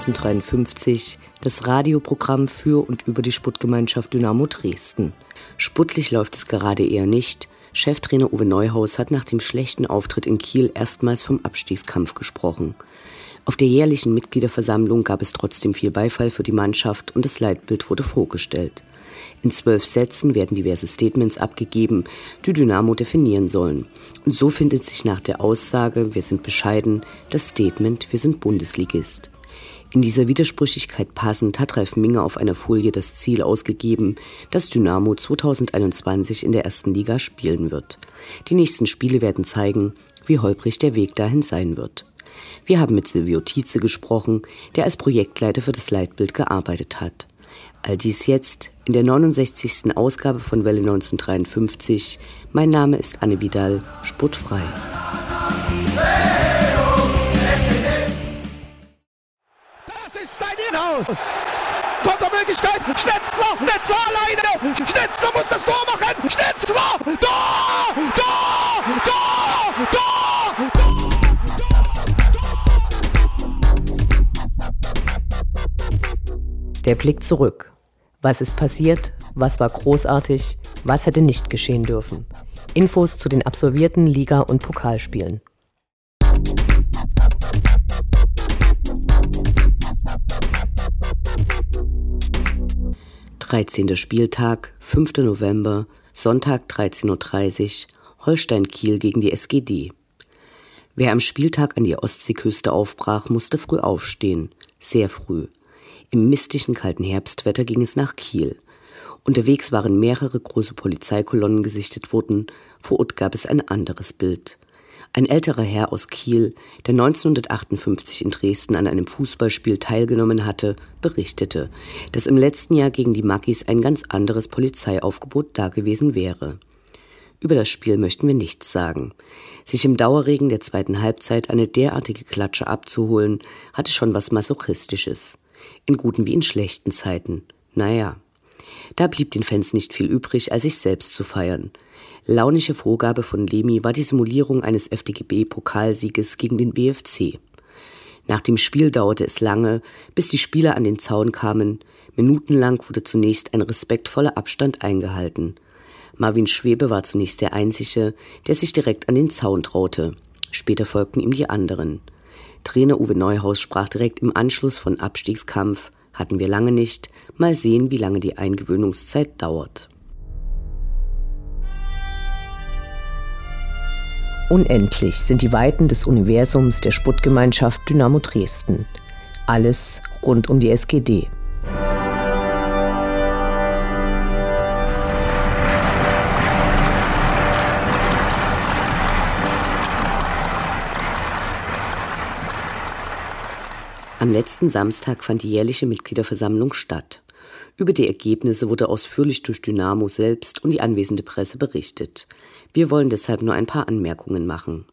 1953, das Radioprogramm für und über die Sputtgemeinschaft Dynamo Dresden. Sputtlich läuft es gerade eher nicht. Cheftrainer Uwe Neuhaus hat nach dem schlechten Auftritt in Kiel erstmals vom Abstiegskampf gesprochen. Auf der jährlichen Mitgliederversammlung gab es trotzdem viel Beifall für die Mannschaft und das Leitbild wurde vorgestellt. In zwölf Sätzen werden diverse Statements abgegeben, die Dynamo definieren sollen. Und so findet sich nach der Aussage, wir sind bescheiden, das Statement, wir sind Bundesligist. In dieser Widersprüchlichkeit passend hat Ralf Minge auf einer Folie das Ziel ausgegeben, dass Dynamo 2021 in der ersten Liga spielen wird. Die nächsten Spiele werden zeigen, wie holprig der Weg dahin sein wird. Wir haben mit Silvio Tietze gesprochen, der als Projektleiter für das Leitbild gearbeitet hat. All dies jetzt in der 69. Ausgabe von Welle 1953. Mein Name ist Anne Vidal, sportfrei. Das Inhaus. Kontermöglichkeit. Schnetzler. Schnetzler alleine. Schnetzler muss das Tor machen. Schnetzler. Tor. Tor. Tor. Tor. Tor. Der Blick zurück. Was ist passiert? Was war großartig? Was hätte nicht geschehen dürfen? Infos zu den absolvierten Liga- und Pokalspielen. Dreizehnter Spieltag, 5. November, Sonntag 13.30 Uhr, Holstein-Kiel gegen die SGD. Wer am Spieltag an die Ostseeküste aufbrach, musste früh aufstehen. Sehr früh. Im mistischen kalten Herbstwetter ging es nach Kiel. Unterwegs waren mehrere große Polizeikolonnen gesichtet worden, vor Ort gab es ein anderes Bild. Ein älterer Herr aus Kiel, der 1958 in Dresden an einem Fußballspiel teilgenommen hatte, berichtete, dass im letzten Jahr gegen die Mackis ein ganz anderes Polizeiaufgebot dagewesen wäre. Über das Spiel möchten wir nichts sagen. Sich im Dauerregen der zweiten Halbzeit eine derartige Klatsche abzuholen, hatte schon was Masochistisches in guten wie in schlechten Zeiten. Naja, da blieb den Fans nicht viel übrig, als sich selbst zu feiern. Launische Vorgabe von Lemi war die Simulierung eines FDGB-Pokalsieges gegen den BFC. Nach dem Spiel dauerte es lange, bis die Spieler an den Zaun kamen. Minutenlang wurde zunächst ein respektvoller Abstand eingehalten. Marvin Schwebe war zunächst der Einzige, der sich direkt an den Zaun traute. Später folgten ihm die anderen. Trainer Uwe Neuhaus sprach direkt im Anschluss von Abstiegskampf. Hatten wir lange nicht. Mal sehen, wie lange die Eingewöhnungszeit dauert. Unendlich sind die Weiten des Universums der Sputtgemeinschaft Dynamo Dresden. Alles rund um die SGD. Am letzten Samstag fand die jährliche Mitgliederversammlung statt. Über die Ergebnisse wurde ausführlich durch Dynamo selbst und die anwesende Presse berichtet. Wir wollen deshalb nur ein paar Anmerkungen machen.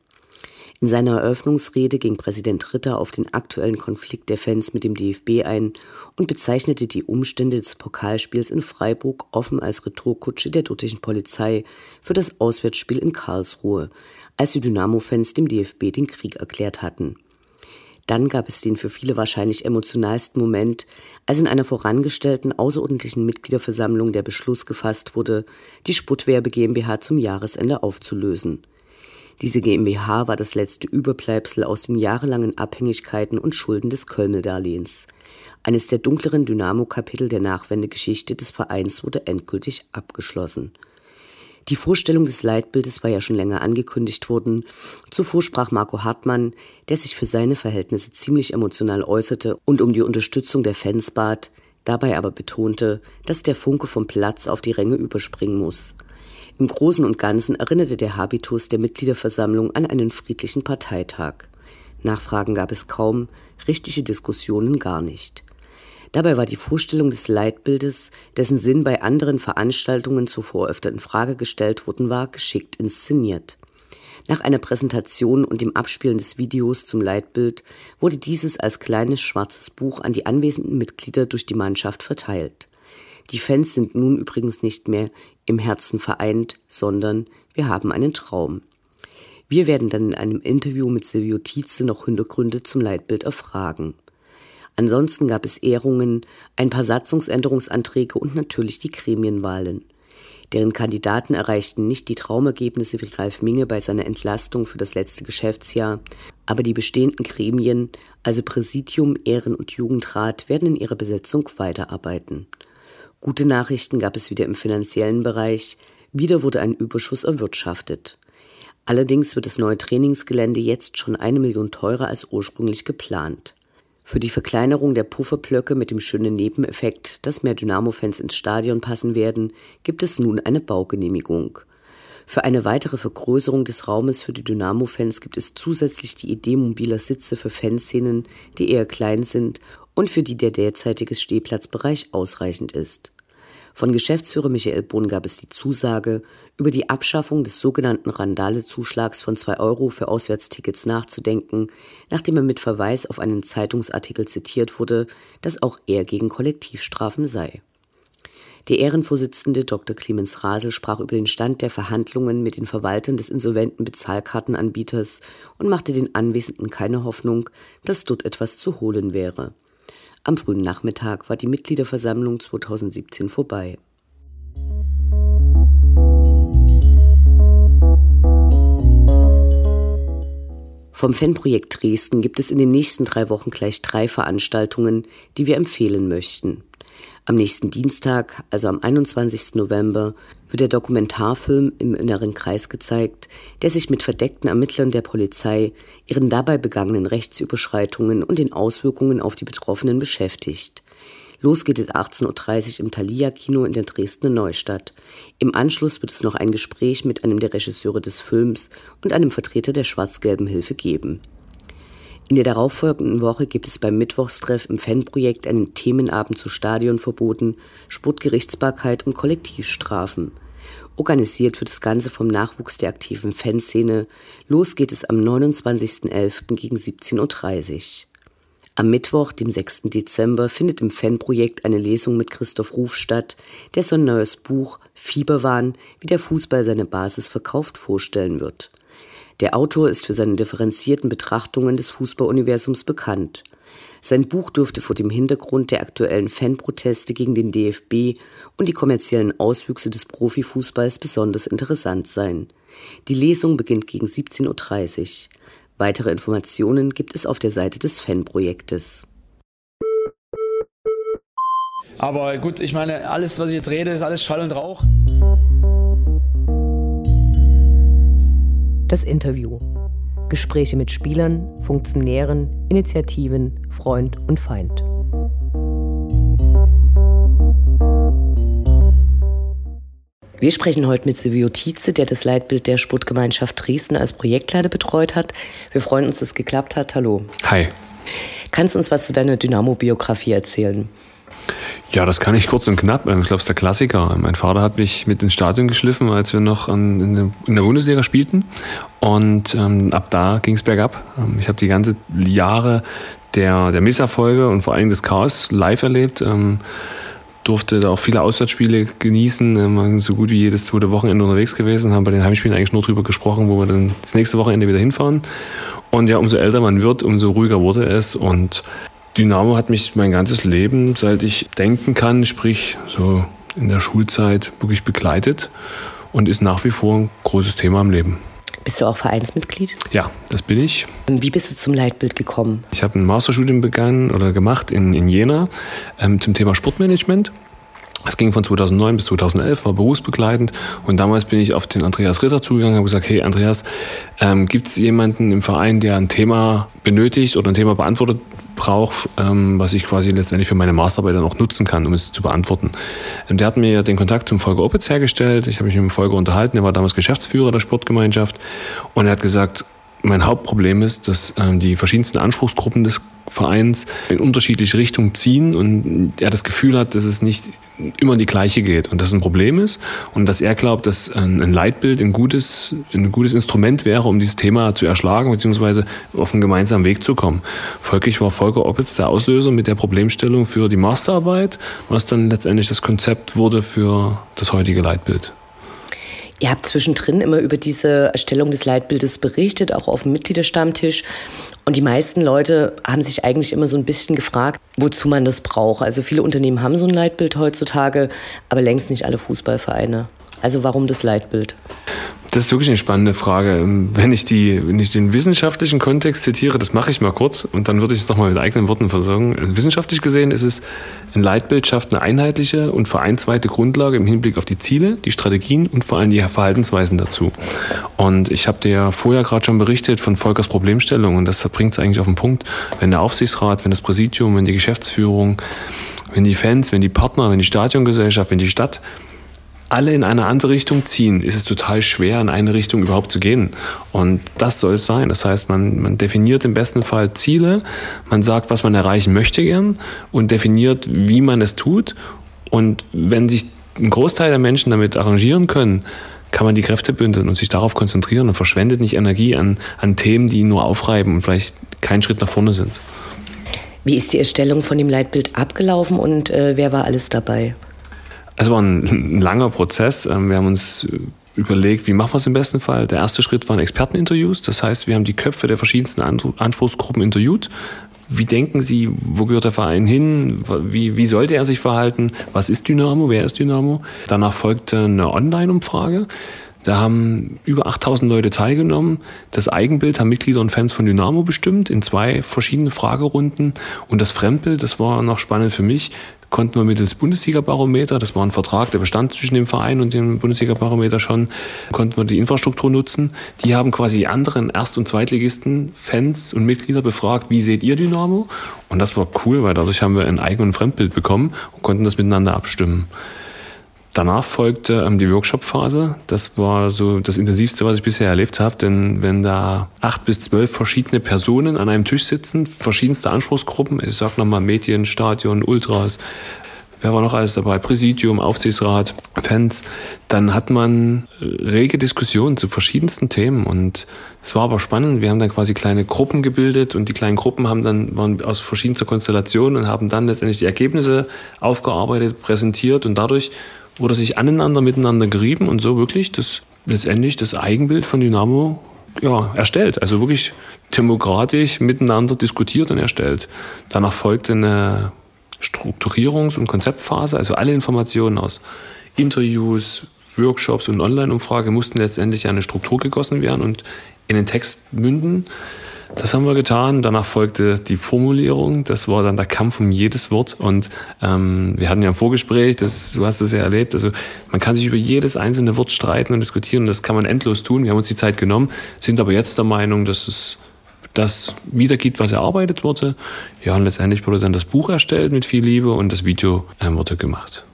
In seiner Eröffnungsrede ging Präsident Ritter auf den aktuellen Konflikt der Fans mit dem DFB ein und bezeichnete die Umstände des Pokalspiels in Freiburg offen als Retourkutsche der dortigen Polizei für das Auswärtsspiel in Karlsruhe, als die Dynamo-Fans dem DFB den Krieg erklärt hatten. Dann gab es den für viele wahrscheinlich emotionalsten Moment, als in einer vorangestellten außerordentlichen Mitgliederversammlung der Beschluss gefasst wurde, die Sputtwerbe GmbH zum Jahresende aufzulösen. Diese GmbH war das letzte Überbleibsel aus den jahrelangen Abhängigkeiten und Schulden des Kölmel-Darlehens. Eines der dunkleren Dynamo-Kapitel der Nachwendegeschichte des Vereins wurde endgültig abgeschlossen. Die Vorstellung des Leitbildes war ja schon länger angekündigt worden. Zuvor sprach Marco Hartmann, der sich für seine Verhältnisse ziemlich emotional äußerte und um die Unterstützung der Fans bat, dabei aber betonte, dass der Funke vom Platz auf die Ränge überspringen muss. Im Großen und Ganzen erinnerte der Habitus der Mitgliederversammlung an einen friedlichen Parteitag. Nachfragen gab es kaum, richtige Diskussionen gar nicht. Dabei war die Vorstellung des Leitbildes, dessen Sinn bei anderen Veranstaltungen zuvor öfter in Frage gestellt worden war, geschickt inszeniert. Nach einer Präsentation und dem Abspielen des Videos zum Leitbild wurde dieses als kleines schwarzes Buch an die anwesenden Mitglieder durch die Mannschaft verteilt. Die Fans sind nun übrigens nicht mehr im Herzen vereint, sondern wir haben einen Traum. Wir werden dann in einem Interview mit Silvio Tietze noch Hintergründe zum Leitbild erfragen. Ansonsten gab es Ehrungen, ein paar Satzungsänderungsanträge und natürlich die Gremienwahlen. Deren Kandidaten erreichten nicht die Traumergebnisse wie Ralf Minge bei seiner Entlastung für das letzte Geschäftsjahr, aber die bestehenden Gremien, also Präsidium, Ehren- und Jugendrat, werden in ihrer Besetzung weiterarbeiten. Gute Nachrichten gab es wieder im finanziellen Bereich, wieder wurde ein Überschuss erwirtschaftet. Allerdings wird das neue Trainingsgelände jetzt schon eine Million teurer als ursprünglich geplant. Für die Verkleinerung der Pufferblöcke mit dem schönen Nebeneffekt, dass mehr Dynamo-Fans ins Stadion passen werden, gibt es nun eine Baugenehmigung. Für eine weitere Vergrößerung des Raumes für die Dynamo-Fans gibt es zusätzlich die Idee mobiler Sitze für Fanszenen, die eher klein sind und für die der derzeitige Stehplatzbereich ausreichend ist. Von Geschäftsführer Michael Bohn gab es die Zusage, über die Abschaffung des sogenannten Randale-Zuschlags von zwei Euro für Auswärtstickets nachzudenken, nachdem er mit Verweis auf einen Zeitungsartikel zitiert wurde, dass auch er gegen Kollektivstrafen sei. Der Ehrenvorsitzende Dr. Clemens Rasel sprach über den Stand der Verhandlungen mit den Verwaltern des insolventen Bezahlkartenanbieters und machte den Anwesenden keine Hoffnung, dass dort etwas zu holen wäre. Am frühen Nachmittag war die Mitgliederversammlung 2017 vorbei. Vom Fanprojekt Dresden gibt es in den nächsten drei Wochen gleich drei Veranstaltungen, die wir empfehlen möchten. Am nächsten Dienstag, also am 21. November, wird der Dokumentarfilm im inneren Kreis gezeigt, der sich mit verdeckten Ermittlern der Polizei, ihren dabei begangenen Rechtsüberschreitungen und den Auswirkungen auf die Betroffenen beschäftigt. Los geht es 18.30 Uhr im Thalia-Kino in der Dresdner Neustadt. Im Anschluss wird es noch ein Gespräch mit einem der Regisseure des Films und einem Vertreter der Schwarz-Gelben Hilfe geben. In der darauffolgenden Woche gibt es beim Mittwochstreff im Fanprojekt einen Themenabend zu Stadionverboten, Sportgerichtsbarkeit und Kollektivstrafen. Organisiert wird das Ganze vom Nachwuchs der aktiven Fanszene. Los geht es am 29.11. gegen 17.30 Uhr. Am Mittwoch, dem 6. Dezember, findet im Fanprojekt eine Lesung mit Christoph Ruf statt, der sein neues Buch Fieberwahn, wie der Fußball seine Basis verkauft, vorstellen wird. Der Autor ist für seine differenzierten Betrachtungen des Fußballuniversums bekannt. Sein Buch dürfte vor dem Hintergrund der aktuellen Fanproteste gegen den DFB und die kommerziellen Auswüchse des Profifußballs besonders interessant sein. Die Lesung beginnt gegen 17.30 Uhr. Weitere Informationen gibt es auf der Seite des Fanprojektes. Aber gut, ich meine, alles, was ich jetzt rede, ist alles Schall und Rauch. Das Interview. Gespräche mit Spielern, Funktionären, Initiativen, Freund und Feind. Wir sprechen heute mit Silvio Tietze, der das Leitbild der Sportgemeinschaft Dresden als Projektleiter betreut hat. Wir freuen uns, dass es geklappt hat. Hallo. Hi. Kannst du uns was zu deiner Dynamo-Biografie erzählen? Ja, das kann ich kurz und knapp. Ich glaube, es ist der Klassiker. Mein Vater hat mich mit ins Stadion geschliffen, als wir noch in, der, Bundesliga spielten. Und ähm, ab da ging es bergab. Ähm, ich habe die ganze Jahre der, der Misserfolge und vor allem des Chaos live erlebt. Ähm, durfte da auch viele Auswärtsspiele genießen, ähm, so gut wie jedes zweite Wochenende unterwegs gewesen, haben bei den Heimspielen eigentlich nur drüber gesprochen, wo wir dann das nächste Wochenende wieder hinfahren. Und ja, umso älter man wird, umso ruhiger wurde es und Dynamo hat mich mein ganzes Leben, seit ich denken kann, sprich so in der Schulzeit, wirklich begleitet und ist nach wie vor ein großes Thema im Leben. Bist du auch Vereinsmitglied? Ja, das bin ich. Wie bist du zum Leitbild gekommen? Ich habe ein Masterstudium begangen oder gemacht in, in Jena ähm, zum Thema Sportmanagement. Es ging von 2009 bis 2011, war berufsbegleitend und damals bin ich auf den Andreas Ritter zugegangen und habe gesagt, hey Andreas, ähm, gibt es jemanden im Verein, der ein Thema benötigt oder ein Thema beantwortet brauche, ähm, was ich quasi letztendlich für meine Masterarbeit dann auch nutzen kann, um es zu beantworten. Ähm, der hat mir den Kontakt zum Volker Opitz hergestellt. Ich habe mich mit dem Volker unterhalten. Er war damals Geschäftsführer der Sportgemeinschaft und er hat gesagt, mein Hauptproblem ist, dass ähm, die verschiedensten Anspruchsgruppen des Vereins in unterschiedliche Richtungen ziehen und er das Gefühl hat, dass es nicht immer die gleiche geht und das ein Problem ist und dass er glaubt, dass ein Leitbild ein gutes, ein gutes Instrument wäre, um dieses Thema zu erschlagen bzw. auf einen gemeinsamen Weg zu kommen. Folglich war Volker Oppitz der Auslöser mit der Problemstellung für die Masterarbeit, was dann letztendlich das Konzept wurde für das heutige Leitbild. Ihr habt zwischendrin immer über diese Erstellung des Leitbildes berichtet, auch auf dem Mitgliederstammtisch. Und die meisten Leute haben sich eigentlich immer so ein bisschen gefragt, wozu man das braucht. Also viele Unternehmen haben so ein Leitbild heutzutage, aber längst nicht alle Fußballvereine. Also warum das Leitbild? Das ist wirklich eine spannende Frage. Wenn ich, die, wenn ich den wissenschaftlichen Kontext zitiere, das mache ich mal kurz und dann würde ich es nochmal mit eigenen Worten versorgen. Wissenschaftlich gesehen ist es, ein Leitbild schafft eine einheitliche und vereinsweite Grundlage im Hinblick auf die Ziele, die Strategien und vor allem die Verhaltensweisen dazu. Und ich habe dir ja vorher gerade schon berichtet von Volkers Problemstellung und das bringt es eigentlich auf den Punkt. Wenn der Aufsichtsrat, wenn das Präsidium, wenn die Geschäftsführung, wenn die Fans, wenn die Partner, wenn die Stadiongesellschaft, wenn die Stadt alle in eine andere Richtung ziehen, ist es total schwer, in eine Richtung überhaupt zu gehen. Und das soll es sein. Das heißt, man, man definiert im besten Fall Ziele, man sagt, was man erreichen möchte gern und definiert, wie man es tut. Und wenn sich ein Großteil der Menschen damit arrangieren können, kann man die Kräfte bündeln und sich darauf konzentrieren und verschwendet nicht Energie an, an Themen, die nur aufreiben und vielleicht keinen Schritt nach vorne sind. Wie ist die Erstellung von dem Leitbild abgelaufen und äh, wer war alles dabei? Es war ein, ein langer Prozess. Ähm, wir haben uns überlegt, wie machen wir es im besten Fall. Der erste Schritt waren Experteninterviews. Das heißt, wir haben die Köpfe der verschiedensten Anspruchsgruppen interviewt. Wie denken Sie, wo gehört der Verein hin? Wie, wie sollte er sich verhalten? Was ist Dynamo? Wer ist Dynamo? Danach folgte eine Online-Umfrage. Da haben über 8000 Leute teilgenommen. Das Eigenbild haben Mitglieder und Fans von Dynamo bestimmt in zwei verschiedenen Fragerunden. Und das Fremdbild, das war noch spannend für mich, konnten wir mittels Bundesliga-Barometer, das war ein Vertrag, der bestand zwischen dem Verein und dem Bundesliga-Barometer schon, konnten wir die Infrastruktur nutzen. Die haben quasi anderen Erst- und Zweitligisten, Fans und Mitglieder befragt, wie seht ihr Dynamo? Und das war cool, weil dadurch haben wir ein Eigen- und Fremdbild bekommen und konnten das miteinander abstimmen. Danach folgte ähm, die Workshop-Phase. Das war so das Intensivste, was ich bisher erlebt habe. Denn wenn da acht bis zwölf verschiedene Personen an einem Tisch sitzen, verschiedenste Anspruchsgruppen, ich sag nochmal Medien, Stadion, Ultras, wer war noch alles dabei? Präsidium, Aufsichtsrat, Fans. Dann hat man äh, rege Diskussionen zu verschiedensten Themen und es war aber spannend. Wir haben dann quasi kleine Gruppen gebildet und die kleinen Gruppen haben dann, waren aus verschiedenster Konstellation und haben dann letztendlich die Ergebnisse aufgearbeitet, präsentiert und dadurch wurde sich aneinander miteinander gerieben und so wirklich das letztendlich das Eigenbild von Dynamo ja, erstellt. Also wirklich demokratisch miteinander diskutiert und erstellt. Danach folgte eine Strukturierungs- und Konzeptphase, also alle Informationen aus Interviews, Workshops und Online-Umfrage mussten letztendlich in eine Struktur gegossen werden und in den Text münden. Das haben wir getan. Danach folgte die Formulierung. Das war dann der Kampf um jedes Wort. Und ähm, wir hatten ja ein Vorgespräch, das, du hast das ja erlebt. Also man kann sich über jedes einzelne Wort streiten und diskutieren. Das kann man endlos tun. Wir haben uns die Zeit genommen, sind aber jetzt der Meinung, dass es das wiedergibt, was erarbeitet wurde. Ja, und letztendlich wurde dann das Buch erstellt mit viel Liebe und das Video ähm, wurde gemacht.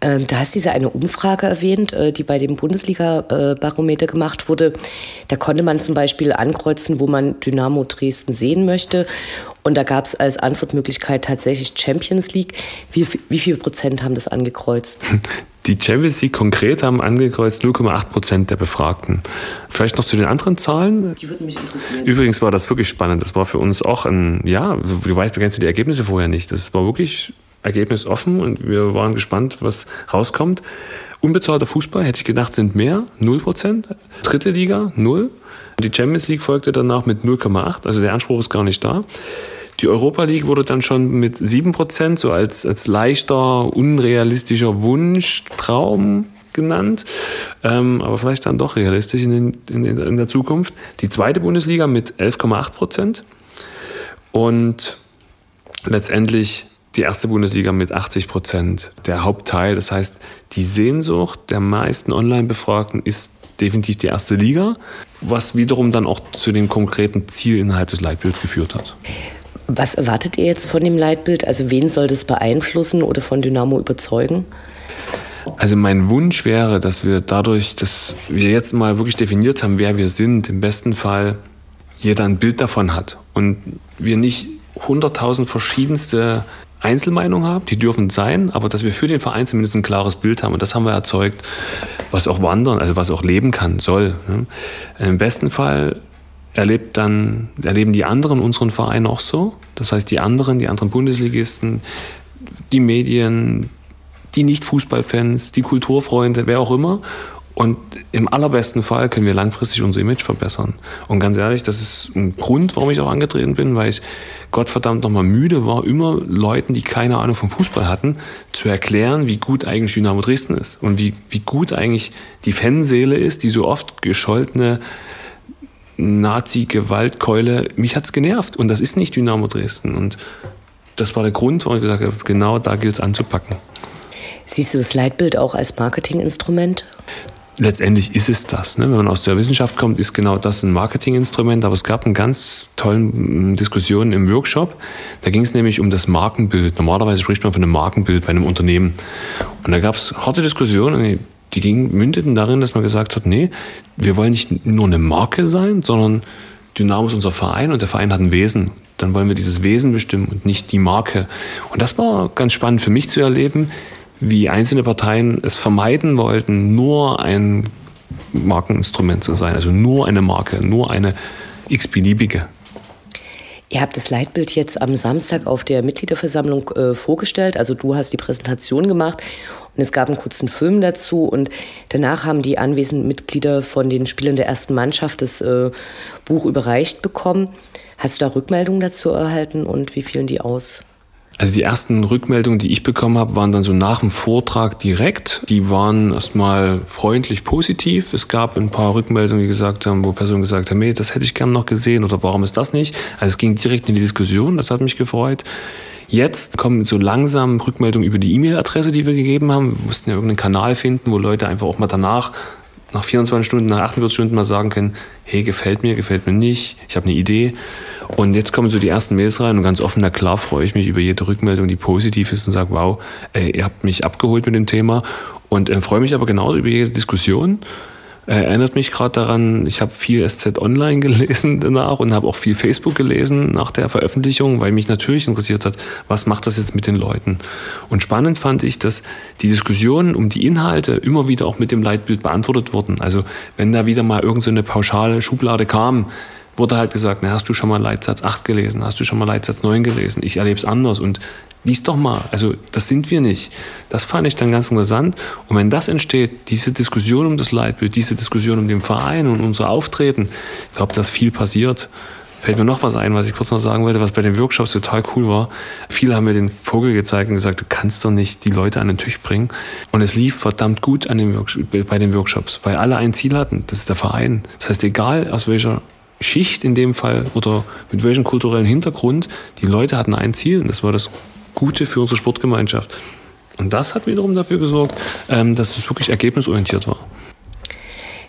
Ähm, da hast du diese eine Umfrage erwähnt, äh, die bei dem Bundesliga-Barometer gemacht wurde. Da konnte man zum Beispiel ankreuzen, wo man Dynamo Dresden sehen möchte. Und da gab es als Antwortmöglichkeit tatsächlich Champions League. Wie, wie viel Prozent haben das angekreuzt? Die Champions League konkret haben angekreuzt 0,8 Prozent der Befragten. Vielleicht noch zu den anderen Zahlen. Die würden mich interessieren. Übrigens war das wirklich spannend. Das war für uns auch ein, ja, du weißt, du kennst die Ergebnisse vorher nicht. Das war wirklich Ergebnis offen und wir waren gespannt, was rauskommt. Unbezahlter Fußball, hätte ich gedacht, sind mehr, 0%. Dritte Liga, 0. Die Champions League folgte danach mit 0,8, also der Anspruch ist gar nicht da. Die Europa League wurde dann schon mit 7%, so als, als leichter, unrealistischer Wunsch, Traum genannt, ähm, aber vielleicht dann doch realistisch in, den, in, in der Zukunft. Die zweite Bundesliga mit 11,8% und letztendlich die erste Bundesliga mit 80 Prozent. Der Hauptteil, das heißt, die Sehnsucht der meisten Online-Befragten ist definitiv die erste Liga, was wiederum dann auch zu dem konkreten Ziel innerhalb des Leitbilds geführt hat. Was erwartet ihr jetzt von dem Leitbild? Also wen soll das beeinflussen oder von Dynamo überzeugen? Also mein Wunsch wäre, dass wir dadurch, dass wir jetzt mal wirklich definiert haben, wer wir sind, im besten Fall jeder ein Bild davon hat und wir nicht hunderttausend verschiedenste Einzelmeinungen haben, die dürfen sein, aber dass wir für den Verein zumindest ein klares Bild haben und das haben wir erzeugt, was auch wandern, also was auch leben kann, soll. Ne? Im besten Fall erlebt dann, erleben die anderen unseren Verein auch so. Das heißt, die anderen, die anderen Bundesligisten, die Medien, die Nicht-Fußballfans, die Kulturfreunde, wer auch immer. Und im allerbesten Fall können wir langfristig unser Image verbessern. Und ganz ehrlich, das ist ein Grund, warum ich auch angetreten bin, weil ich Gottverdammt nochmal müde war, immer Leuten, die keine Ahnung vom Fußball hatten, zu erklären, wie gut eigentlich Dynamo Dresden ist. Und wie, wie gut eigentlich die Fanseele ist, die so oft gescholtene Nazi-Gewaltkeule. Mich hat's genervt. Und das ist nicht Dynamo Dresden. Und das war der Grund, warum ich gesagt habe, genau da gilt es anzupacken. Siehst du das Leitbild auch als Marketinginstrument? Letztendlich ist es das. Ne? Wenn man aus der Wissenschaft kommt, ist genau das ein Marketinginstrument. Aber es gab eine ganz tollen mm, Diskussion im Workshop. Da ging es nämlich um das Markenbild. Normalerweise spricht man von einem Markenbild bei einem Unternehmen. Und da gab es harte Diskussionen. Die ging, mündeten darin, dass man gesagt hat, nee, wir wollen nicht nur eine Marke sein, sondern Dynamo ist unser Verein und der Verein hat ein Wesen. Dann wollen wir dieses Wesen bestimmen und nicht die Marke. Und das war ganz spannend für mich zu erleben, wie einzelne Parteien es vermeiden wollten, nur ein Markeninstrument zu sein, also nur eine Marke, nur eine x-beliebige. Ihr habt das Leitbild jetzt am Samstag auf der Mitgliederversammlung äh, vorgestellt. Also du hast die Präsentation gemacht und es gab einen kurzen Film dazu. Und danach haben die anwesenden Mitglieder von den Spielern der ersten Mannschaft das äh, Buch überreicht bekommen. Hast du da Rückmeldungen dazu erhalten und wie fielen die aus? Also die ersten Rückmeldungen, die ich bekommen habe, waren dann so nach dem Vortrag direkt. Die waren erstmal freundlich positiv. Es gab ein paar Rückmeldungen, die gesagt haben, wo Personen gesagt haben, hey, das hätte ich gern noch gesehen oder warum ist das nicht? Also es ging direkt in die Diskussion, das hat mich gefreut. Jetzt kommen so langsam Rückmeldungen über die E-Mail-Adresse, die wir gegeben haben. Wir mussten ja irgendeinen Kanal finden, wo Leute einfach auch mal danach nach 24 Stunden, nach 48 Stunden mal sagen können, hey, gefällt mir, gefällt mir nicht, ich habe eine Idee. Und jetzt kommen so die ersten Mails rein und ganz offen, na klar, freue ich mich über jede Rückmeldung, die positiv ist und sage, wow, ey, ihr habt mich abgeholt mit dem Thema und äh, freue mich aber genauso über jede Diskussion. Erinnert mich gerade daran, ich habe viel SZ Online gelesen danach und habe auch viel Facebook gelesen nach der Veröffentlichung, weil mich natürlich interessiert hat, was macht das jetzt mit den Leuten. Und spannend fand ich, dass die Diskussionen um die Inhalte immer wieder auch mit dem Leitbild beantwortet wurden. Also wenn da wieder mal irgendeine so pauschale Schublade kam, wurde halt gesagt, na, hast du schon mal Leitsatz 8 gelesen, hast du schon mal Leitsatz 9 gelesen, ich erlebe es anders und lies doch mal, also das sind wir nicht. Das fand ich dann ganz interessant und wenn das entsteht, diese Diskussion um das Leitbild, diese Diskussion um den Verein und unser Auftreten, ich glaube, dass viel passiert. Fällt mir noch was ein, was ich kurz noch sagen wollte, was bei den Workshops total cool war. Viele haben mir den Vogel gezeigt und gesagt, du kannst doch nicht die Leute an den Tisch bringen. Und es lief verdammt gut an den bei den Workshops, weil alle ein Ziel hatten, das ist der Verein. Das heißt, egal aus welcher Schicht in dem Fall oder mit welchem kulturellen Hintergrund, die Leute hatten ein Ziel und das war das Gute für unsere Sportgemeinschaft. Und das hat wiederum dafür gesorgt, ähm, dass es wirklich ergebnisorientiert war.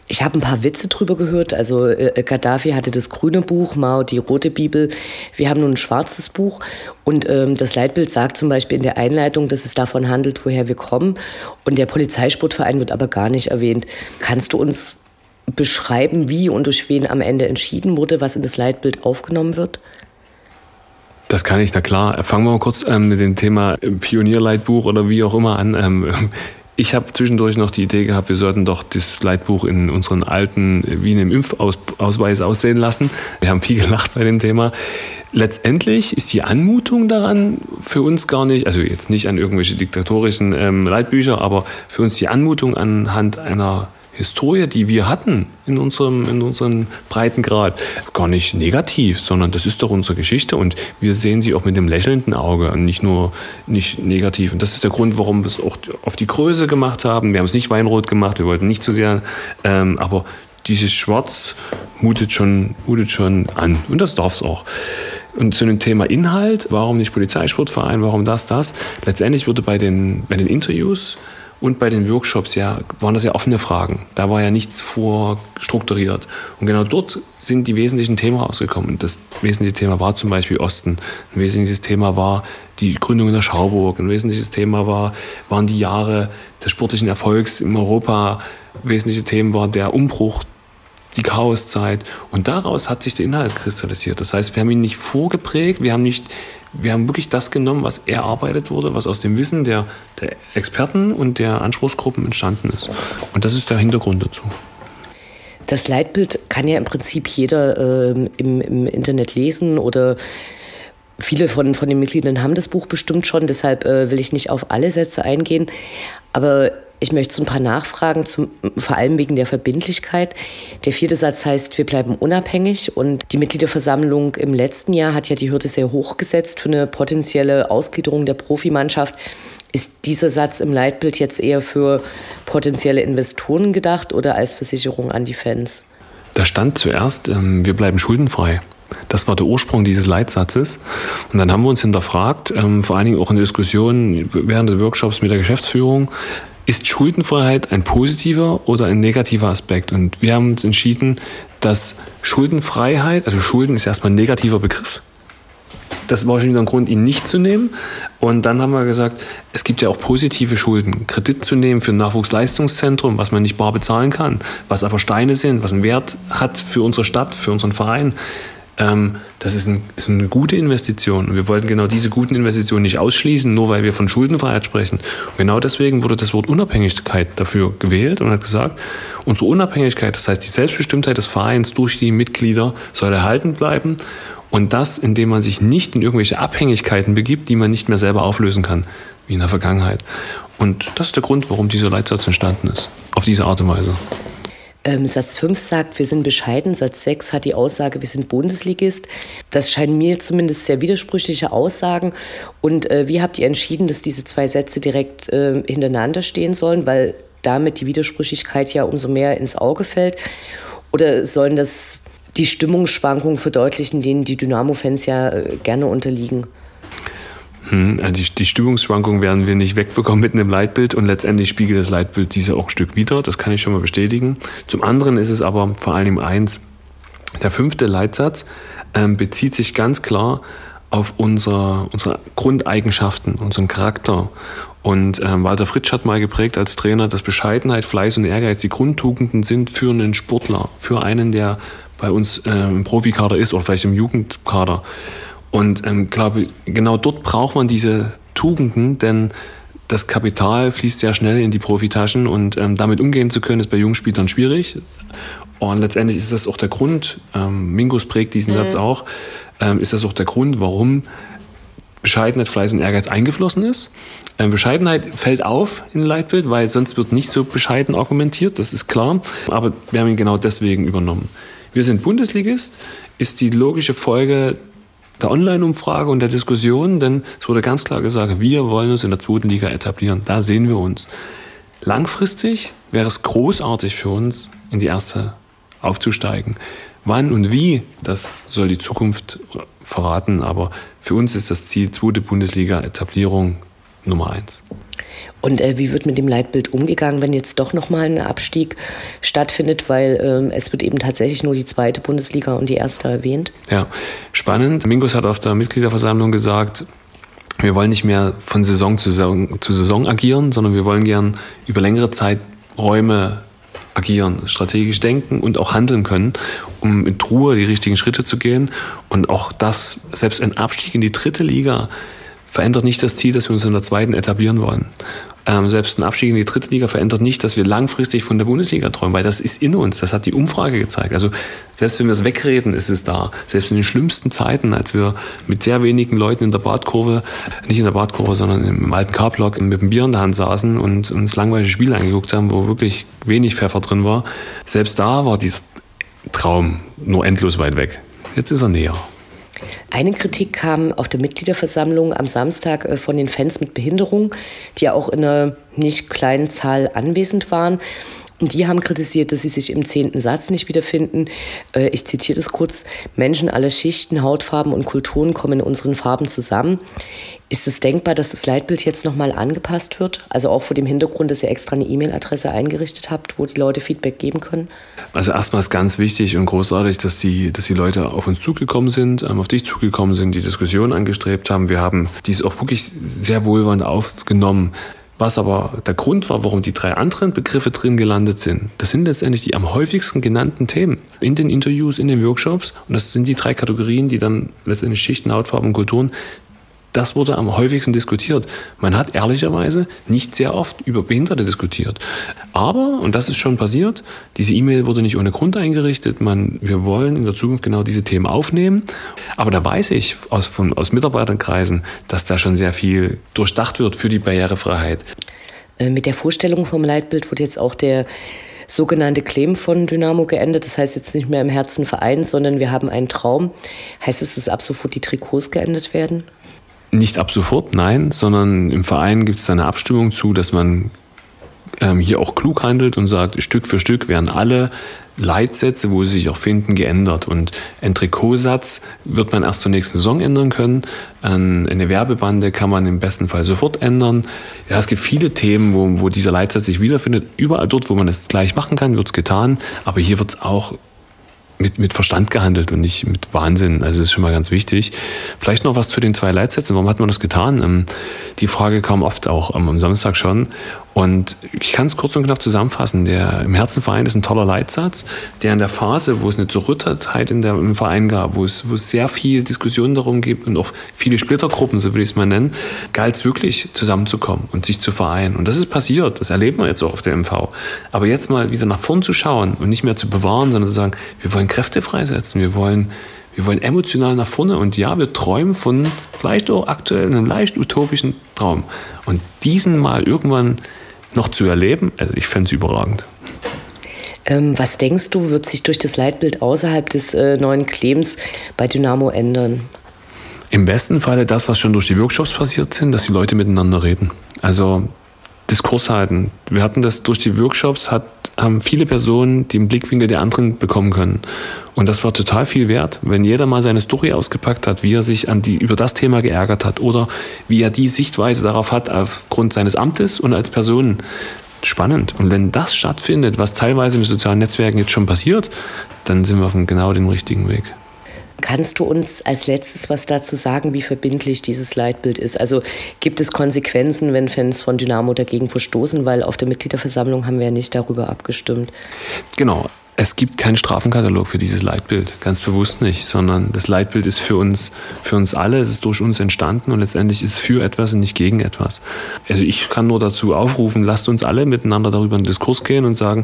Ich habe ein paar Witze drüber gehört. Also äh, Gaddafi hatte das grüne Buch, Mao die rote Bibel. Wir haben nun ein schwarzes Buch. Und ähm, das Leitbild sagt zum Beispiel in der Einleitung, dass es davon handelt, woher wir kommen. Und der Polizeisportverein wird aber gar nicht erwähnt. Kannst du uns beschreiben, wie und durch wen am Ende entschieden wurde, was in das Leitbild aufgenommen wird? Das kann ich, na klar. Fangen wir mal kurz ähm, mit dem Thema Pionierleitbuch oder wie auch immer an. Ähm, ich habe zwischendurch noch die Idee gehabt, wir sollten doch das Leitbuch in unseren alten wie in einem Impfausweis aussehen lassen. Wir haben viel gelacht bei dem Thema. Letztendlich ist die Anmutung daran für uns gar nicht, also jetzt nicht an irgendwelche diktatorischen ähm, Leitbücher, aber für uns die Anmutung anhand einer Historie, die wir hatten in unserem, in unserem Breitengrad, gar nicht negativ, sondern das ist doch unsere Geschichte und wir sehen sie auch mit dem lächelnden Auge und nicht nur nicht negativ. Und das ist der Grund, warum wir es auch auf die Größe gemacht haben. Wir haben es nicht weinrot gemacht, wir wollten nicht zu sehr, ähm, aber dieses Schwarz mutet schon, mutet schon an und das darf es auch. Und zu dem Thema Inhalt, warum nicht Polizeisportverein, warum das, das? Letztendlich wurde bei den, bei den Interviews und bei den Workshops ja, waren das ja offene Fragen. Da war ja nichts vorstrukturiert. Und genau dort sind die wesentlichen Themen rausgekommen. Und das wesentliche Thema war zum Beispiel Osten. Ein wesentliches Thema war die Gründung in der Schauburg. Ein wesentliches Thema war, waren die Jahre des sportlichen Erfolgs in Europa. Wesentliche Themen war der Umbruch die Chaoszeit. Und daraus hat sich der Inhalt kristallisiert. Das heißt, wir haben ihn nicht vorgeprägt, wir haben nicht, wir haben wirklich das genommen, was erarbeitet wurde, was aus dem Wissen der, der Experten und der Anspruchsgruppen entstanden ist. Und das ist der Hintergrund dazu. Das Leitbild kann ja im Prinzip jeder äh, im, im Internet lesen oder viele von, von den Mitgliedern haben das Buch bestimmt schon, deshalb äh, will ich nicht auf alle Sätze eingehen. Aber ich möchte so ein paar nachfragen, zum, vor allem wegen der Verbindlichkeit. Der vierte Satz heißt, wir bleiben unabhängig und die Mitgliederversammlung im letzten Jahr hat ja die Hürde sehr hoch gesetzt für eine potenzielle Ausgliederung der Profimannschaft. Ist dieser Satz im Leitbild jetzt eher für potenzielle Investoren gedacht oder als Versicherung an die Fans? Da stand zuerst, ähm, wir bleiben schuldenfrei. Das war der Ursprung dieses Leitsatzes. Und dann haben wir uns hinterfragt, ähm, vor allen Dingen auch in der Diskussion während des Workshops mit der Geschäftsführung, ist Schuldenfreiheit ein positiver oder ein negativer Aspekt? Und wir haben uns entschieden, dass Schuldenfreiheit, also Schulden ist erstmal ein negativer Begriff. Das war schon wieder ein Grund, ihn nicht zu nehmen. Und dann haben wir gesagt, es gibt ja auch positive Schulden. Kredit zu nehmen für ein Nachwuchsleistungszentrum, was man nicht bar bezahlen kann, was aber Steine sind, was einen Wert hat für unsere Stadt, für unseren Verein. Ähm, das ist, ein, ist, eine gute Investition. Und wir wollten genau diese guten Investitionen nicht ausschließen, nur weil wir von Schuldenfreiheit sprechen. Und genau deswegen wurde das Wort Unabhängigkeit dafür gewählt und hat gesagt, unsere Unabhängigkeit, das heißt die Selbstbestimmtheit des Vereins durch die Mitglieder, soll erhalten bleiben. Und das, indem man sich nicht in irgendwelche Abhängigkeiten begibt, die man nicht mehr selber auflösen kann, wie in der Vergangenheit. Und das ist der Grund, warum dieser Leitsatz entstanden ist. Auf diese Art und Weise. Ähm, Satz 5 sagt, wir sind bescheiden. Satz 6 hat die Aussage, wir sind Bundesligist. Das scheinen mir zumindest sehr widersprüchliche Aussagen. Und äh, wie habt ihr entschieden, dass diese zwei Sätze direkt äh, hintereinander stehen sollen? Weil damit die Widersprüchlichkeit ja umso mehr ins Auge fällt. Oder sollen das die Stimmungsschwankungen verdeutlichen, denen die Dynamo-Fans ja äh, gerne unterliegen? Hm, also die, die Stimmungsschwankungen werden wir nicht wegbekommen mit einem Leitbild und letztendlich spiegelt das Leitbild diese auch ein Stück wieder, das kann ich schon mal bestätigen. Zum anderen ist es aber vor allem eins, der fünfte Leitsatz ähm, bezieht sich ganz klar auf unsere, unsere Grundeigenschaften, unseren Charakter. Und ähm, Walter Fritsch hat mal geprägt als Trainer, dass Bescheidenheit, Fleiß und Ehrgeiz die Grundtugenden sind für einen Sportler, für einen, der bei uns äh, im Profikader ist oder vielleicht im Jugendkader. Und ähm, glaube, genau dort braucht man diese Tugenden, denn das Kapital fließt sehr schnell in die Profitaschen und ähm, damit umgehen zu können, ist bei jungen Spielern schwierig. Und letztendlich ist das auch der Grund, ähm, Mingus prägt diesen mhm. Satz auch, ähm, ist das auch der Grund, warum Bescheidenheit, Fleiß und Ehrgeiz eingeflossen ist. Ähm, Bescheidenheit fällt auf in Leitbild, weil sonst wird nicht so bescheiden argumentiert, das ist klar. Aber wir haben ihn genau deswegen übernommen. Wir sind Bundesligist, ist die logische Folge der Online-Umfrage und der Diskussion, denn es wurde ganz klar gesagt, wir wollen uns in der zweiten Liga etablieren. Da sehen wir uns. Langfristig wäre es großartig für uns, in die erste aufzusteigen. Wann und wie, das soll die Zukunft verraten, aber für uns ist das Ziel zweite Bundesliga-Etablierung Nummer eins. Und äh, wie wird mit dem Leitbild umgegangen, wenn jetzt doch nochmal ein Abstieg stattfindet, weil ähm, es wird eben tatsächlich nur die zweite Bundesliga und die erste erwähnt? Ja, spannend. Mingus hat auf der Mitgliederversammlung gesagt, wir wollen nicht mehr von Saison zu Saison, zu Saison agieren, sondern wir wollen gern über längere Zeiträume agieren, strategisch denken und auch handeln können, um in Ruhe die richtigen Schritte zu gehen. Und auch das, selbst ein Abstieg in die dritte Liga, verändert nicht das Ziel, dass wir uns in der zweiten etablieren wollen. Ähm, selbst ein Abstieg in die dritte Liga verändert nicht, dass wir langfristig von der Bundesliga träumen, weil das ist in uns. Das hat die Umfrage gezeigt. Also selbst wenn wir es wegreden, ist es da. Selbst in den schlimmsten Zeiten, als wir mit sehr wenigen Leuten in der Badkurve, nicht in der Badkurve, sondern im alten K-Block mit dem Bier in der Hand saßen und uns langweilige Spiele angeguckt haben, wo wirklich wenig Pfeffer drin war, selbst da war dieser Traum nur endlos weit weg. Jetzt ist er näher. Eine Kritik kam auf der Mitgliederversammlung am Samstag äh, von den Fans mit Behinderung, die ja auch in einer nicht kleinen Zahl anwesend waren. Und die haben kritisiert, dass sie sich im zehnten Satz nicht wiederfinden. Äh, ich zitiere das kurz. Menschen aller Schichten, Hautfarben und Kulturen kommen in unseren Farben zusammen. Ist es denkbar, dass das Leitbild jetzt nochmal angepasst wird? Also auch vor dem Hintergrund, dass ihr extra eine E-Mail-Adresse eingerichtet habt, wo die Leute Feedback geben können? Also erstmal ist ganz wichtig und großartig, dass die, dass die Leute auf uns zugekommen sind, ähm, auf dich zugekommen sind, die Diskussion angestrebt haben. Wir haben dies auch wirklich sehr wohlwollend aufgenommen. Was aber der Grund war, warum die drei anderen Begriffe drin gelandet sind, das sind letztendlich die am häufigsten genannten Themen in den Interviews, in den Workshops. Und das sind die drei Kategorien, die dann letztendlich Schichten, Hautfarben und Kulturen das wurde am häufigsten diskutiert. Man hat ehrlicherweise nicht sehr oft über Behinderte diskutiert. Aber, und das ist schon passiert, diese E-Mail wurde nicht ohne Grund eingerichtet. Man, wir wollen in der Zukunft genau diese Themen aufnehmen. Aber da weiß ich aus, von, aus Mitarbeiterkreisen, dass da schon sehr viel durchdacht wird für die Barrierefreiheit. Äh, mit der Vorstellung vom Leitbild wurde jetzt auch der sogenannte Claim von Dynamo geändert. Das heißt jetzt nicht mehr im Herzen Verein, sondern wir haben einen Traum. Heißt es, dass ab sofort die Trikots geändert werden? Nicht ab sofort, nein, sondern im Verein gibt es eine Abstimmung zu, dass man ähm, hier auch klug handelt und sagt, Stück für Stück werden alle Leitsätze, wo sie sich auch finden, geändert. Und ein Trikotsatz wird man erst zur nächsten Saison ändern können. Eine Werbebande kann man im besten Fall sofort ändern. Ja, es gibt viele Themen, wo, wo dieser Leitsatz sich wiederfindet. Überall dort, wo man es gleich machen kann, wird es getan. Aber hier wird es auch mit, mit Verstand gehandelt und nicht mit Wahnsinn. Also das ist schon mal ganz wichtig. Vielleicht noch was zu den zwei Leitsätzen. Warum hat man das getan? Ähm, die Frage kam oft auch am Samstag schon. Und ich kann es kurz und knapp zusammenfassen. Der im Herzenverein ist ein toller Leitsatz, der in der Phase, wo es eine Zerrüttetheit in der, im Verein gab, wo es, wo es sehr viel Diskussion darum gibt und auch viele Splittergruppen, so würde ich es mal nennen, galt es wirklich zusammenzukommen und sich zu vereinen. Und das ist passiert. Das erleben wir jetzt auch auf der MV. Aber jetzt mal wieder nach vorn zu schauen und nicht mehr zu bewahren, sondern zu sagen, wir wollen Kräfte freisetzen, wir wollen wir wollen emotional nach vorne und ja, wir träumen von vielleicht auch aktuell einem leicht utopischen Traum. Und diesen mal irgendwann noch zu erleben, also ich fände es überragend. Ähm, was denkst du, wird sich durch das Leitbild außerhalb des äh, neuen Claims bei Dynamo ändern? Im besten Falle das, was schon durch die Workshops passiert sind, dass die Leute miteinander reden. Also Diskurs halten. Wir hatten das durch die Workshops, hat, haben viele Personen den Blickwinkel der anderen bekommen können. Und das war total viel wert, wenn jeder mal seine Story ausgepackt hat, wie er sich an die, über das Thema geärgert hat oder wie er die Sichtweise darauf hat aufgrund seines Amtes und als Person. Spannend. Und wenn das stattfindet, was teilweise den sozialen Netzwerken jetzt schon passiert, dann sind wir auf genau dem richtigen Weg. Kannst du uns als letztes was dazu sagen, wie verbindlich dieses Leitbild ist? Also gibt es Konsequenzen, wenn Fans von Dynamo dagegen verstoßen, weil auf der Mitgliederversammlung haben wir ja nicht darüber abgestimmt. Genau. Es gibt keinen Strafenkatalog für dieses Leitbild, ganz bewusst nicht, sondern das Leitbild ist für uns, für uns alle, es ist durch uns entstanden und letztendlich ist es für etwas und nicht gegen etwas. Also ich kann nur dazu aufrufen, lasst uns alle miteinander darüber in den Diskurs gehen und sagen,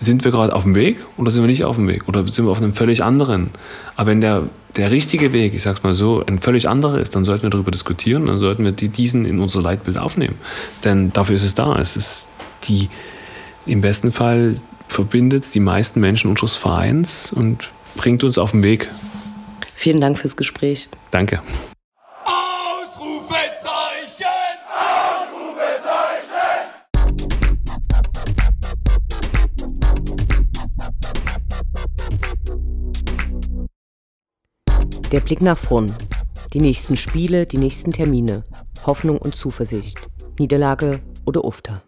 sind wir gerade auf dem Weg oder sind wir nicht auf dem Weg oder sind wir auf einem völlig anderen? Aber wenn der, der richtige Weg, ich sag's mal so, ein völlig anderer ist, dann sollten wir darüber diskutieren, dann sollten wir die, diesen in unser Leitbild aufnehmen. Denn dafür ist es da. Es ist die, im besten Fall verbindet die meisten Menschen unseres Vereins und bringt uns auf den Weg. Vielen Dank fürs Gespräch. Danke. Ausrufezeichen! Der Blick nach vorn. Die nächsten Spiele, die nächsten Termine. Hoffnung und Zuversicht. Niederlage oder Ufter.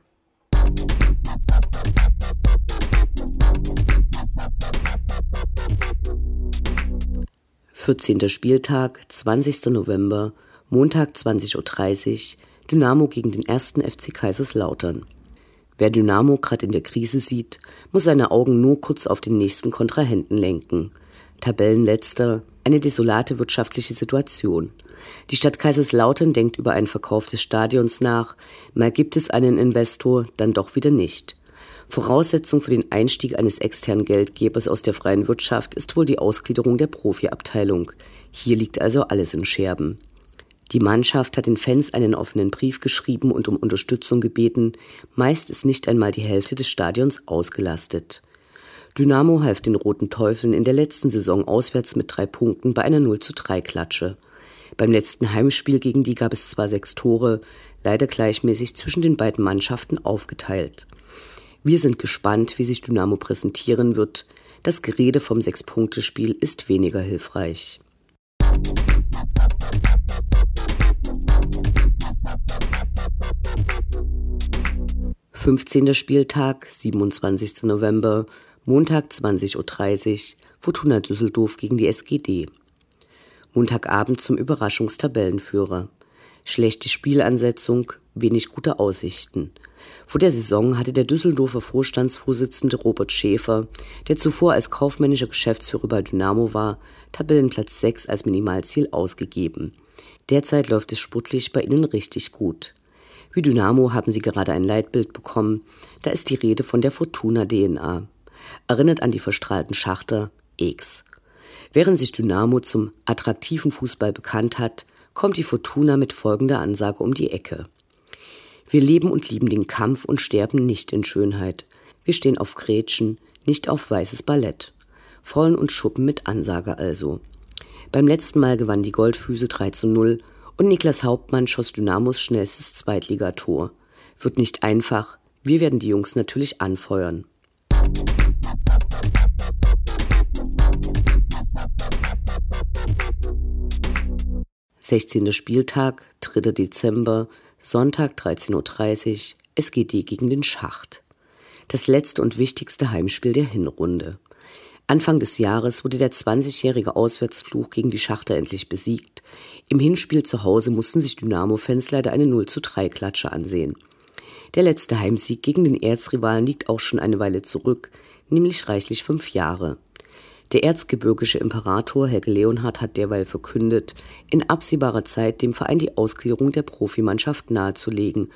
14. Spieltag, 20. November, Montag 20.30 Uhr, Dynamo gegen den ersten FC Kaiserslautern. Wer Dynamo gerade in der Krise sieht, muss seine Augen nur kurz auf den nächsten Kontrahenten lenken. Tabellenletzter, eine desolate wirtschaftliche Situation. Die Stadt Kaiserslautern denkt über einen Verkauf des Stadions nach, mal gibt es einen Investor, dann doch wieder nicht. Voraussetzung für den Einstieg eines externen Geldgebers aus der freien Wirtschaft ist wohl die Ausgliederung der Profiabteilung. Hier liegt also alles in Scherben. Die Mannschaft hat den Fans einen offenen Brief geschrieben und um Unterstützung gebeten. Meist ist nicht einmal die Hälfte des Stadions ausgelastet. Dynamo half den Roten Teufeln in der letzten Saison auswärts mit drei Punkten bei einer 0 zu 3 Klatsche. Beim letzten Heimspiel gegen die gab es zwar sechs Tore, leider gleichmäßig zwischen den beiden Mannschaften aufgeteilt. Wir sind gespannt, wie sich Dynamo präsentieren wird. Das Gerede vom Sechs-Punkte-Spiel ist weniger hilfreich. Fünfzehnter Spieltag, 27. November, Montag 20.30 Uhr, Fortuna Düsseldorf gegen die SGD. Montagabend zum Überraschungstabellenführer. Schlechte Spielansetzung, wenig gute Aussichten. Vor der Saison hatte der Düsseldorfer Vorstandsvorsitzende Robert Schäfer, der zuvor als kaufmännischer Geschäftsführer bei Dynamo war, Tabellenplatz 6 als Minimalziel ausgegeben. Derzeit läuft es sportlich bei ihnen richtig gut. Wie Dynamo haben sie gerade ein Leitbild bekommen. Da ist die Rede von der Fortuna DNA. Erinnert an die verstrahlten Schachter X. Während sich Dynamo zum attraktiven Fußball bekannt hat, kommt die Fortuna mit folgender Ansage um die Ecke. Wir leben und lieben den Kampf und sterben nicht in Schönheit. Wir stehen auf Gretchen, nicht auf weißes Ballett. Vollen und Schuppen mit Ansage also. Beim letzten Mal gewann die Goldfüße 3 zu 0 und Niklas Hauptmann schoss Dynamos schnellstes Zweitligator. Wird nicht einfach, wir werden die Jungs natürlich anfeuern. 16. Spieltag, 3. Dezember, Sonntag 13.30 Uhr, SGD gegen den Schacht. Das letzte und wichtigste Heimspiel der Hinrunde. Anfang des Jahres wurde der 20-jährige Auswärtsfluch gegen die Schachter endlich besiegt. Im Hinspiel zu Hause mussten sich Dynamo-Fans leider eine 0 zu 3 Klatsche ansehen. Der letzte Heimsieg gegen den Erzrivalen liegt auch schon eine Weile zurück, nämlich reichlich fünf Jahre. Der erzgebirgische Imperator Helge Leonhard hat derweil verkündet, in absehbarer Zeit dem Verein die Ausgliederung der Profimannschaft nahezulegen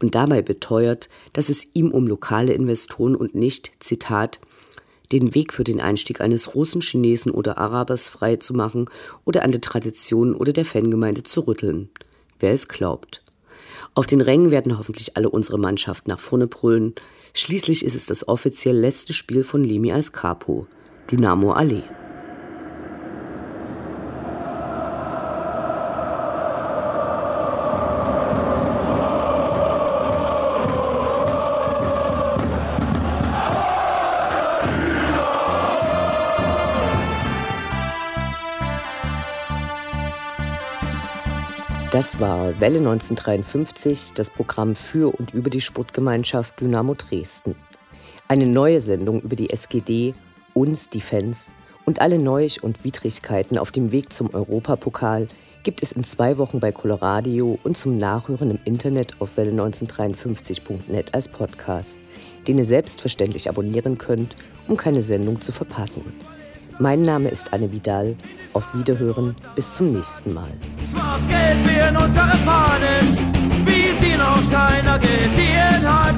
und dabei beteuert, dass es ihm um lokale Investoren und nicht, Zitat, den Weg für den Einstieg eines Russen, Chinesen oder Arabers frei zu machen oder an der Tradition oder der Fangemeinde zu rütteln. Wer es glaubt. Auf den Rängen werden hoffentlich alle unsere Mannschaften nach vorne brüllen. Schließlich ist es das offiziell letzte Spiel von Lemi als Capo. Dynamo Allee. Das war Welle 1953, das Programm für und über die Sportgemeinschaft Dynamo Dresden. Eine neue Sendung über die SGD uns, die Fans und alle Neuig und Widrigkeiten auf dem Weg zum Europapokal gibt es in zwei Wochen bei Coloradio und zum Nachhören im Internet auf welle1953.net als Podcast, den ihr selbstverständlich abonnieren könnt, um keine Sendung zu verpassen. Mein Name ist Anne Vidal. Auf Wiederhören. Bis zum nächsten Mal. Schwarz-Gelb, wir in unsere Fahnen, wie sie noch keiner gesehen hat.